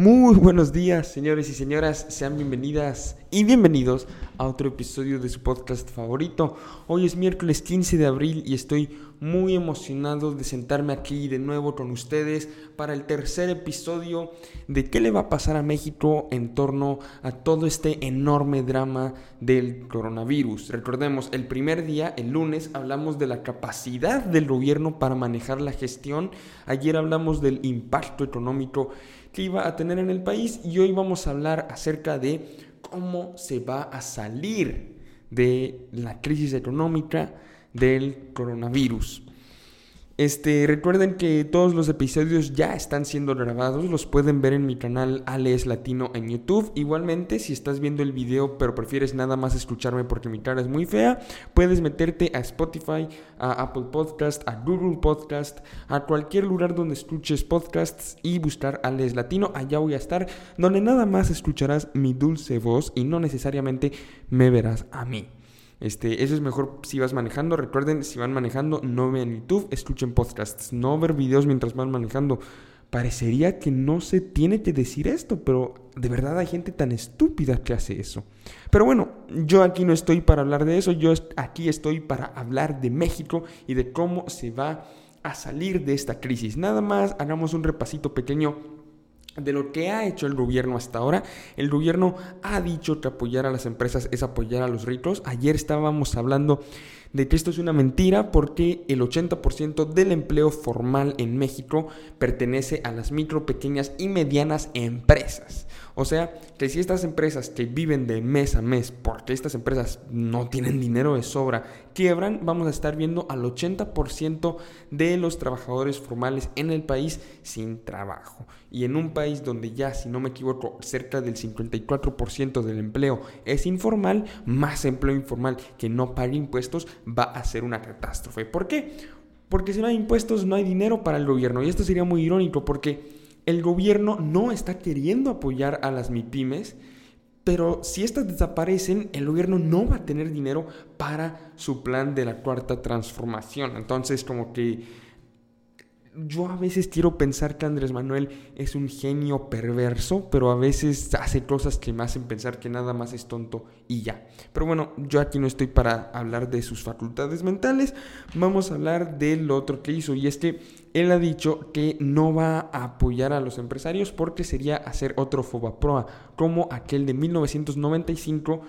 Muy buenos días, señores y señoras. Sean bienvenidas y bienvenidos a otro episodio de su podcast favorito. Hoy es miércoles 15 de abril y estoy muy emocionado de sentarme aquí de nuevo con ustedes para el tercer episodio de qué le va a pasar a México en torno a todo este enorme drama del coronavirus. Recordemos, el primer día, el lunes, hablamos de la capacidad del gobierno para manejar la gestión. Ayer hablamos del impacto económico que iba a tener en el país y hoy vamos a hablar acerca de cómo se va a salir de la crisis económica del coronavirus. Este, recuerden que todos los episodios ya están siendo grabados, los pueden ver en mi canal Alex Latino en YouTube. Igualmente, si estás viendo el video pero prefieres nada más escucharme porque mi cara es muy fea, puedes meterte a Spotify, a Apple Podcast, a Google Podcast, a cualquier lugar donde escuches podcasts y buscar Alex Latino. Allá voy a estar, donde nada más escucharás mi dulce voz y no necesariamente me verás a mí. Este, eso es mejor si vas manejando. Recuerden, si van manejando, no vean YouTube, escuchen podcasts, no ver videos mientras van manejando. Parecería que no se tiene que decir esto, pero de verdad hay gente tan estúpida que hace eso. Pero bueno, yo aquí no estoy para hablar de eso, yo aquí estoy para hablar de México y de cómo se va a salir de esta crisis. Nada más hagamos un repasito pequeño de lo que ha hecho el gobierno hasta ahora. El gobierno ha dicho que apoyar a las empresas es apoyar a los ricos. Ayer estábamos hablando de que esto es una mentira porque el 80% del empleo formal en México pertenece a las micro, pequeñas y medianas empresas. O sea, que si estas empresas que viven de mes a mes, porque estas empresas no tienen dinero de sobra, quiebran, vamos a estar viendo al 80% de los trabajadores formales en el país sin trabajo. Y en un país donde ya, si no me equivoco, cerca del 54% del empleo es informal, más empleo informal que no paga impuestos, va a ser una catástrofe. ¿Por qué? Porque si no hay impuestos no hay dinero para el gobierno. Y esto sería muy irónico porque el gobierno no está queriendo apoyar a las MIPIMES, pero si estas desaparecen, el gobierno no va a tener dinero para su plan de la cuarta transformación. Entonces, como que yo a veces quiero pensar que Andrés Manuel es un genio perverso, pero a veces hace cosas que me hacen pensar que nada más es tonto y ya. Pero bueno, yo aquí no estoy para hablar de sus facultades mentales, vamos a hablar del otro que hizo y es que él ha dicho que no va a apoyar a los empresarios porque sería hacer otro Fobaproa, como aquel de 1995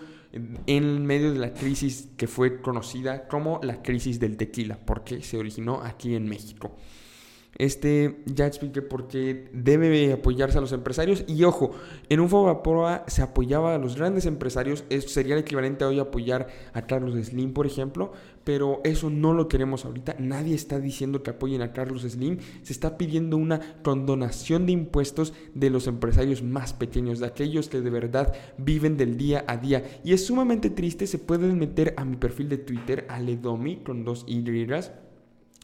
en medio de la crisis que fue conocida como la crisis del tequila, porque se originó aquí en México. Este, ya expliqué por qué debe apoyarse a los empresarios. Y ojo, en un Fobaproa se apoyaba a los grandes empresarios. Eso sería el equivalente a hoy apoyar a Carlos Slim, por ejemplo. Pero eso no lo queremos ahorita. Nadie está diciendo que apoyen a Carlos Slim. Se está pidiendo una condonación de impuestos de los empresarios más pequeños, de aquellos que de verdad viven del día a día. Y es sumamente triste. Se pueden meter a mi perfil de Twitter, Aledomi, con dos Y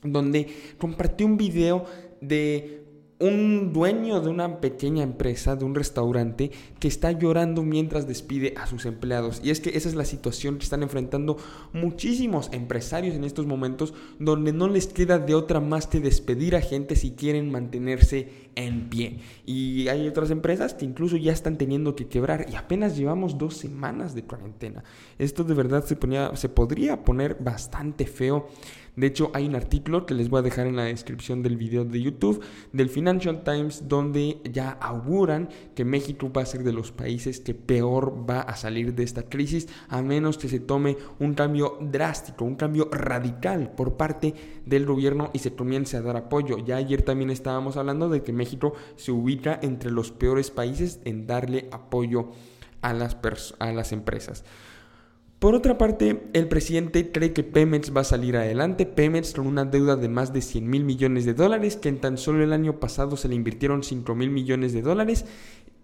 donde compartí un video de un dueño de una pequeña empresa, de un restaurante, que está llorando mientras despide a sus empleados. Y es que esa es la situación que están enfrentando muchísimos empresarios en estos momentos, donde no les queda de otra más que despedir a gente si quieren mantenerse en pie. Y hay otras empresas que incluso ya están teniendo que quebrar y apenas llevamos dos semanas de cuarentena. Esto de verdad se, ponía, se podría poner bastante feo de hecho, hay un artículo que les voy a dejar en la descripción del video de YouTube del Financial Times donde ya auguran que México va a ser de los países que peor va a salir de esta crisis a menos que se tome un cambio drástico, un cambio radical por parte del gobierno y se comience a dar apoyo. Ya ayer también estábamos hablando de que México se ubica entre los peores países en darle apoyo a las, a las empresas. Por otra parte, el presidente cree que Pemex va a salir adelante. Pemex con una deuda de más de 100 mil millones de dólares, que en tan solo el año pasado se le invirtieron 5 mil millones de dólares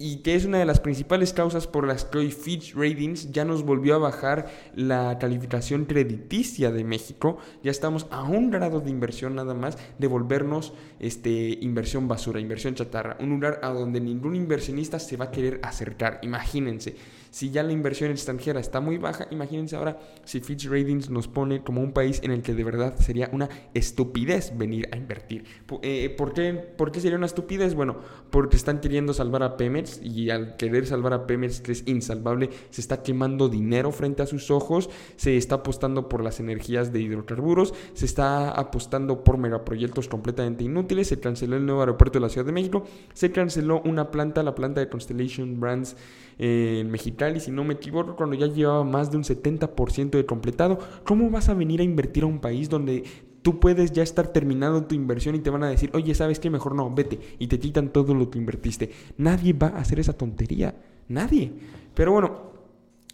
y que es una de las principales causas por las que hoy Fitch Ratings ya nos volvió a bajar la calificación crediticia de México. Ya estamos a un grado de inversión nada más de volvernos este, inversión basura, inversión chatarra, un lugar a donde ningún inversionista se va a querer acercar. Imagínense. Si ya la inversión extranjera está muy baja, imagínense ahora si Fitch Ratings nos pone como un país en el que de verdad sería una estupidez venir a invertir. Eh, ¿por, qué, ¿Por qué sería una estupidez? Bueno, porque están queriendo salvar a Pemex y al querer salvar a Pemex, que es insalvable, se está quemando dinero frente a sus ojos, se está apostando por las energías de hidrocarburos, se está apostando por megaproyectos completamente inútiles, se canceló el nuevo aeropuerto de la Ciudad de México, se canceló una planta, la planta de Constellation Brands eh, Mexicali, si no me equivoco, cuando ya llevaba más de un 70% de completado. ¿Cómo vas a venir a invertir a un país donde tú puedes ya estar terminando tu inversión y te van a decir, oye, ¿sabes qué? Mejor no, vete. Y te quitan todo lo que invertiste. Nadie va a hacer esa tontería. Nadie. Pero bueno,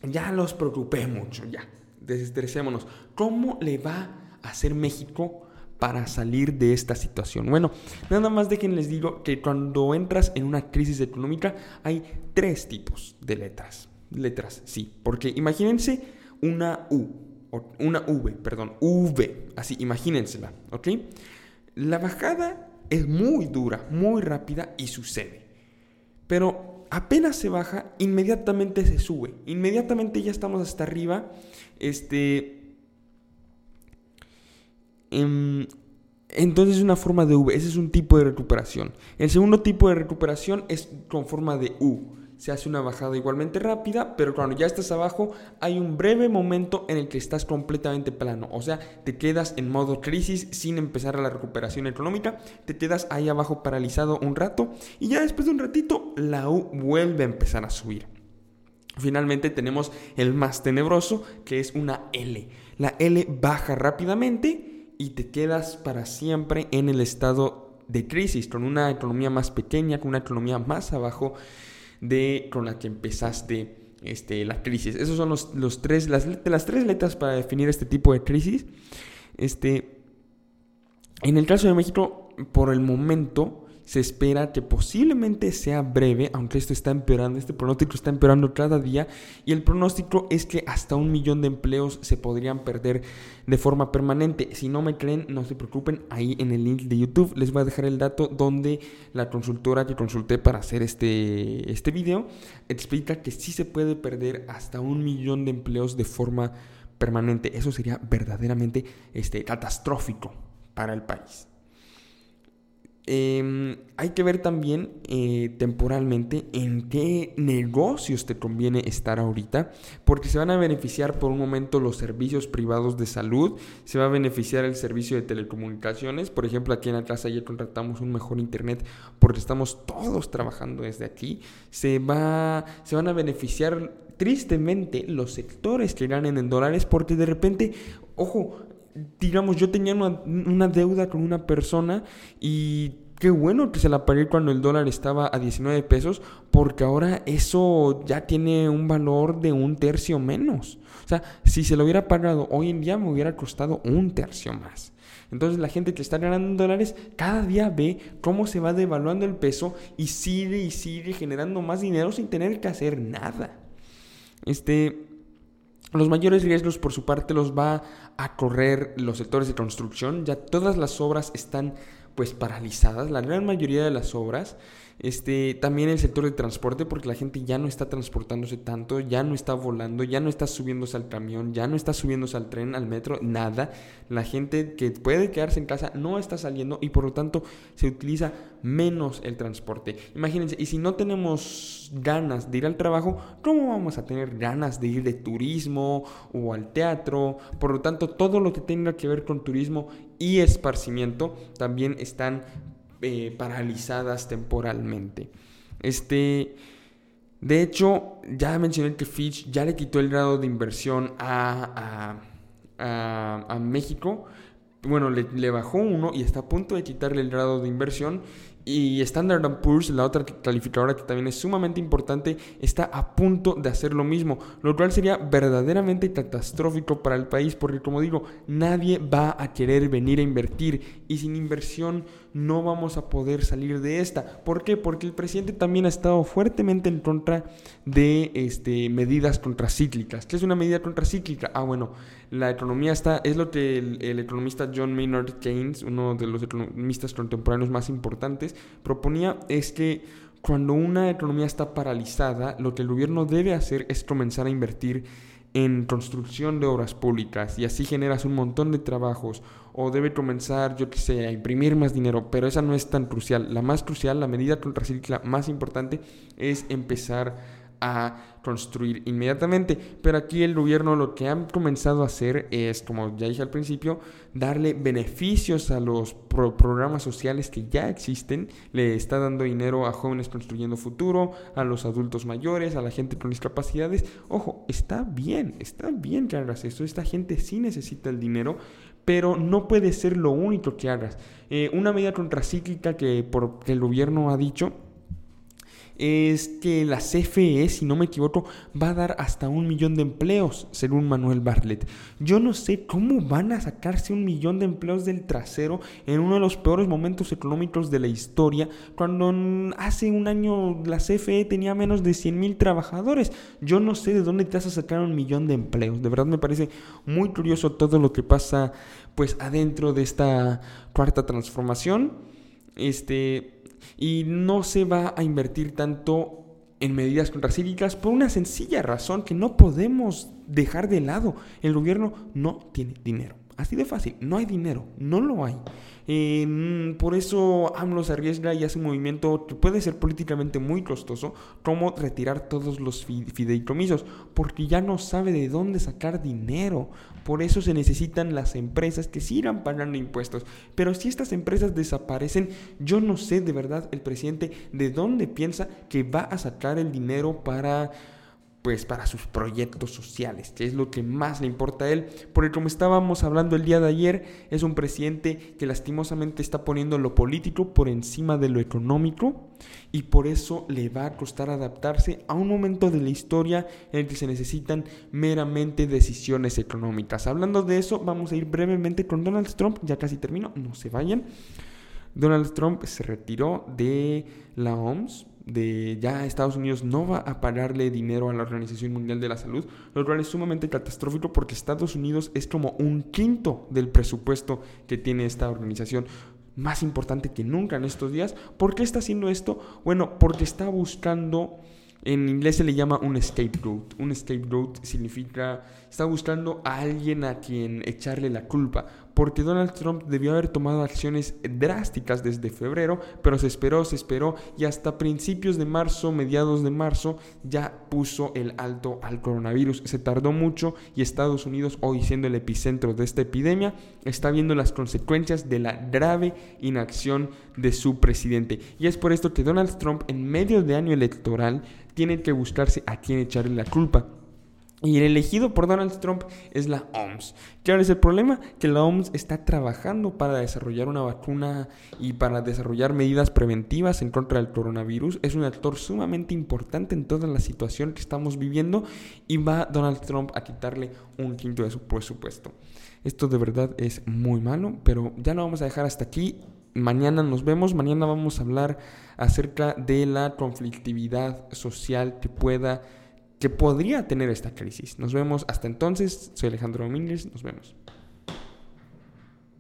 ya los preocupé mucho, ya. Desestresémonos. ¿Cómo le va a hacer México para salir de esta situación? Bueno, nada más de que les digo que cuando entras en una crisis económica hay tres tipos de letras. Letras, sí. Porque imagínense una U, una V, perdón, V, así, imagínensela, ¿ok? La bajada es muy dura, muy rápida y sucede. Pero apenas se baja, inmediatamente se sube. Inmediatamente ya estamos hasta arriba. Este, Em, entonces es una forma de V, ese es un tipo de recuperación. El segundo tipo de recuperación es con forma de U. Se hace una bajada igualmente rápida, pero cuando ya estás abajo hay un breve momento en el que estás completamente plano. O sea, te quedas en modo crisis sin empezar la recuperación económica, te quedas ahí abajo paralizado un rato y ya después de un ratito la U vuelve a empezar a subir. Finalmente tenemos el más tenebroso que es una L. La L baja rápidamente y te quedas para siempre en el estado de crisis, con una economía más pequeña, con una economía más abajo de con la que empezaste este, la crisis. Esos son los, los tres, las, las tres letras para definir este tipo de crisis. Este, en el caso de México, por el momento, se espera que posiblemente sea breve, aunque esto está empeorando, este pronóstico está empeorando cada día y el pronóstico es que hasta un millón de empleos se podrían perder de forma permanente. Si no me creen, no se preocupen, ahí en el link de YouTube les voy a dejar el dato donde la consultora que consulté para hacer este, este video explica que sí se puede perder hasta un millón de empleos de forma permanente. Eso sería verdaderamente este, catastrófico para el país. Em, hay que ver también eh, temporalmente en qué negocios te conviene estar ahorita, porque se van a beneficiar por un momento los servicios privados de salud, se va a beneficiar el servicio de telecomunicaciones, por ejemplo aquí en la casa ya contratamos un mejor internet porque estamos todos trabajando desde aquí, se, va, se van a beneficiar tristemente los sectores que ganen en dólares porque de repente, ojo, digamos, yo tenía una, deuda con una persona y qué bueno que se la pagué cuando el dólar estaba a 19 pesos, porque ahora eso ya tiene un valor de un tercio menos. O sea, si se lo hubiera pagado hoy en día me hubiera costado un tercio más. Entonces la gente que está ganando dólares cada día ve cómo se va devaluando el peso y sigue y sigue generando más dinero sin tener que hacer nada. Este, los mayores riesgos por su parte los va a correr los sectores de construcción. Ya todas las obras están pues paralizadas, la gran mayoría de las obras. Este, también el sector de transporte, porque la gente ya no está transportándose tanto, ya no está volando, ya no está subiéndose al camión, ya no está subiéndose al tren, al metro, nada. La gente que puede quedarse en casa no está saliendo y por lo tanto se utiliza menos el transporte. Imagínense, y si no tenemos ganas de ir al trabajo, ¿cómo vamos a tener ganas de ir de turismo o al teatro? Por lo tanto, todo lo que tenga que ver con turismo y esparcimiento también están eh, paralizadas temporalmente. Este, de hecho, ya mencioné que Fitch ya le quitó el grado de inversión a, a, México. Bueno, le, bajó uno y está a punto de quitarle el grado de inversión. Y Standard Poor's, la otra calificadora que también es sumamente importante, está a punto de hacer lo mismo, lo cual sería verdaderamente catastrófico para el país porque como digo, nadie va a querer venir a invertir y sin inversión no vamos a poder salir de esta. ¿Por qué? Porque el presidente también ha estado fuertemente en contra de este, medidas contracíclicas. ¿Qué es una medida contracíclica? Ah, bueno, la economía está, es lo que el, el economista John Maynard Keynes, uno de los economistas contemporáneos más importantes, proponía es que cuando una economía está paralizada, lo que el gobierno debe hacer es comenzar a invertir en construcción de obras públicas y así generas un montón de trabajos o debe comenzar, yo qué sé, a imprimir más dinero, pero esa no es tan crucial. La más crucial, la medida contracíclica más importante es empezar a construir inmediatamente. Pero aquí el gobierno lo que han comenzado a hacer es, como ya dije al principio, darle beneficios a los programas sociales que ya existen. Le está dando dinero a jóvenes construyendo futuro, a los adultos mayores, a la gente con discapacidades. Ojo, está bien, está bien que hagas eso. Esta gente sí necesita el dinero, pero no puede ser lo único que hagas. Eh, una medida contracíclica que, por, que el gobierno ha dicho es que la CFE, si no me equivoco, va a dar hasta un millón de empleos, según Manuel Bartlett. Yo no sé cómo van a sacarse un millón de empleos del trasero en uno de los peores momentos económicos de la historia, cuando hace un año la CFE tenía menos de 100 mil trabajadores. Yo no sé de dónde te vas a sacar un millón de empleos. De verdad me parece muy curioso todo lo que pasa pues adentro de esta cuarta transformación. Este, y no se va a invertir tanto en medidas contracíclicas por una sencilla razón que no podemos dejar de lado. El gobierno no tiene dinero. Así de fácil, no hay dinero, no lo hay. por eso AMLO se arriesga y hace un movimiento que puede ser políticamente muy costoso, como retirar todos los fideicomisos, porque ya no sabe de dónde sacar dinero. Por eso se necesitan las empresas que sigan pagando impuestos. Pero si estas empresas desaparecen, yo no sé de verdad el presidente de dónde piensa que va a sacar el dinero para pues para sus proyectos sociales, que es lo que más le importa a él, porque como estábamos hablando el día de ayer, es un presidente que lastimosamente está poniendo lo político por encima de lo económico y por eso le va a costar adaptarse a un momento de la historia en el que se necesitan meramente decisiones económicas. Hablando de eso, vamos a ir brevemente con Donald Trump, ya casi termino, no se vayan. Donald Trump se retiró de la OMS de ya Estados Unidos no va a pagarle dinero a la Organización Mundial de la Salud, lo cual es sumamente catastrófico porque Estados Unidos es como un quinto del presupuesto que tiene esta organización más importante que nunca en estos días. ¿Por qué está haciendo esto? Bueno, porque está buscando en inglés se le llama un scapegoat. Un scapegoat significa, está buscando a alguien a quien echarle la culpa. Porque Donald Trump debió haber tomado acciones drásticas desde febrero, pero se esperó, se esperó y hasta principios de marzo, mediados de marzo, ya puso el alto al coronavirus. Se tardó mucho y Estados Unidos, hoy siendo el epicentro de esta epidemia, está viendo las consecuencias de la grave inacción de su presidente. Y es por esto que Donald Trump, en medio de año electoral, tiene que buscarse a quién echarle la culpa. Y el elegido por Donald Trump es la OMS. ¿Qué es el problema? Que la OMS está trabajando para desarrollar una vacuna y para desarrollar medidas preventivas en contra del coronavirus. Es un actor sumamente importante en toda la situación que estamos viviendo y va Donald Trump a quitarle un quinto de su presupuesto. Esto de verdad es muy malo, pero ya lo vamos a dejar hasta aquí. Mañana nos vemos, mañana vamos a hablar acerca de la conflictividad social que pueda que podría tener esta crisis. Nos vemos hasta entonces. Soy Alejandro Domínguez. Nos vemos.